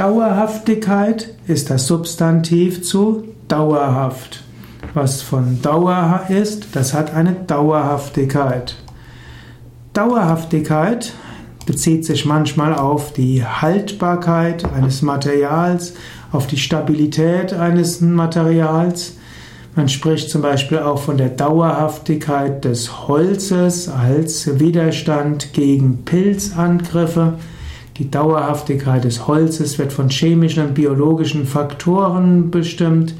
Dauerhaftigkeit ist das Substantiv zu dauerhaft. Was von Dauer ist, das hat eine Dauerhaftigkeit. Dauerhaftigkeit bezieht sich manchmal auf die Haltbarkeit eines Materials, auf die Stabilität eines Materials. Man spricht zum Beispiel auch von der Dauerhaftigkeit des Holzes als Widerstand gegen Pilzangriffe. Die Dauerhaftigkeit des Holzes wird von chemischen und biologischen Faktoren bestimmt.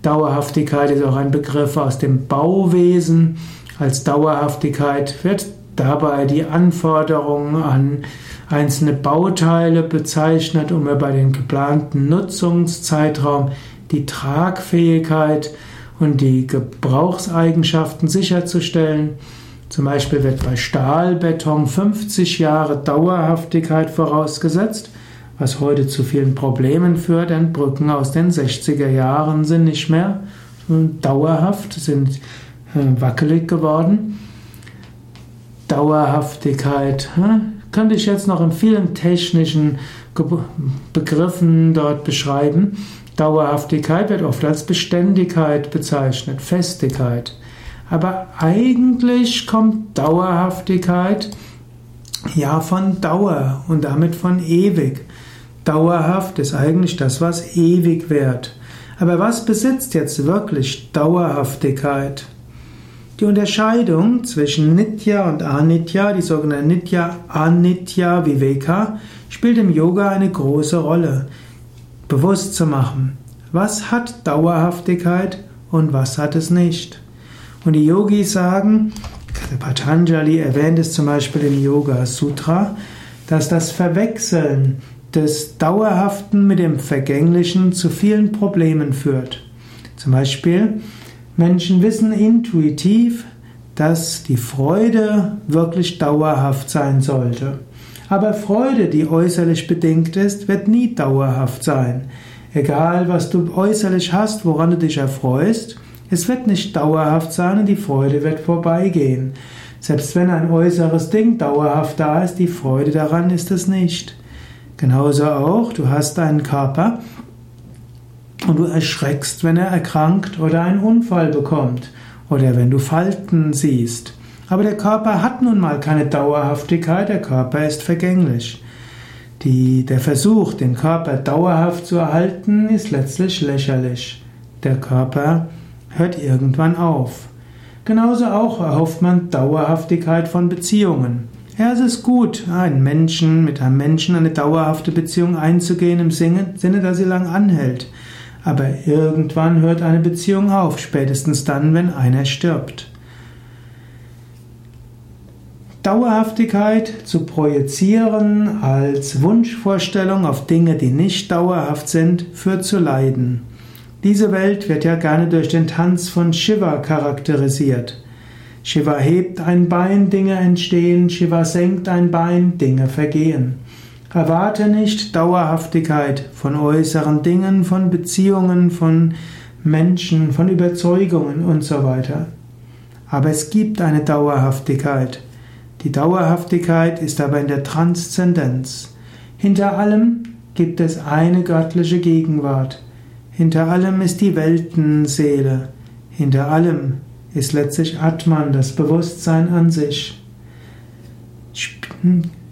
Dauerhaftigkeit ist auch ein Begriff aus dem Bauwesen. Als Dauerhaftigkeit wird dabei die Anforderungen an einzelne Bauteile bezeichnet, um über den geplanten Nutzungszeitraum die Tragfähigkeit und die Gebrauchseigenschaften sicherzustellen. Zum Beispiel wird bei Stahlbeton 50 Jahre Dauerhaftigkeit vorausgesetzt, was heute zu vielen Problemen führt, denn Brücken aus den 60er Jahren sind nicht mehr dauerhaft, sind äh, wackelig geworden. Dauerhaftigkeit könnte ich jetzt noch in vielen technischen Begriffen dort beschreiben. Dauerhaftigkeit wird oft als Beständigkeit bezeichnet, Festigkeit. Aber eigentlich kommt Dauerhaftigkeit ja von Dauer und damit von ewig. Dauerhaft ist eigentlich das, was ewig wird. Aber was besitzt jetzt wirklich Dauerhaftigkeit? Die Unterscheidung zwischen Nitya und Anitya, die sogenannte Nitya Anitya Viveka, spielt im Yoga eine große Rolle. Bewusst zu machen, was hat Dauerhaftigkeit und was hat es nicht. Und die Yogis sagen, Patanjali erwähnt es zum Beispiel im Yoga Sutra, dass das Verwechseln des Dauerhaften mit dem Vergänglichen zu vielen Problemen führt. Zum Beispiel, Menschen wissen intuitiv, dass die Freude wirklich dauerhaft sein sollte. Aber Freude, die äußerlich bedingt ist, wird nie dauerhaft sein. Egal, was du äußerlich hast, woran du dich erfreust, es wird nicht dauerhaft sein und die Freude wird vorbeigehen. Selbst wenn ein äußeres Ding dauerhaft da ist, die Freude daran ist es nicht. Genauso auch, du hast einen Körper und du erschreckst, wenn er erkrankt oder einen Unfall bekommt oder wenn du Falten siehst. Aber der Körper hat nun mal keine Dauerhaftigkeit, der Körper ist vergänglich. Die, der Versuch, den Körper dauerhaft zu erhalten, ist letztlich lächerlich. Der Körper hört irgendwann auf. Genauso auch erhofft man Dauerhaftigkeit von Beziehungen. Ja, es ist gut, einen Menschen mit einem Menschen eine dauerhafte Beziehung einzugehen im Sinne, dass sie lang anhält. Aber irgendwann hört eine Beziehung auf, spätestens dann, wenn einer stirbt. Dauerhaftigkeit zu projizieren als Wunschvorstellung auf Dinge, die nicht dauerhaft sind, führt zu Leiden. Diese Welt wird ja gerne durch den Tanz von Shiva charakterisiert. Shiva hebt ein Bein, Dinge entstehen, Shiva senkt ein Bein, Dinge vergehen. Erwarte nicht Dauerhaftigkeit von äußeren Dingen, von Beziehungen, von Menschen, von Überzeugungen und so weiter. Aber es gibt eine Dauerhaftigkeit. Die Dauerhaftigkeit ist aber in der Transzendenz. Hinter allem gibt es eine göttliche Gegenwart. Hinter allem ist die Weltenseele. Hinter allem ist letztlich Atman, das Bewusstsein an sich.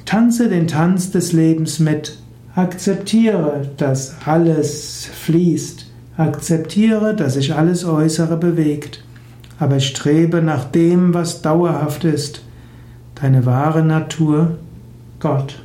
Tanze den Tanz des Lebens mit. Akzeptiere, dass alles fließt. Akzeptiere, dass sich alles Äußere bewegt. Aber strebe nach dem, was dauerhaft ist. Deine wahre Natur, Gott.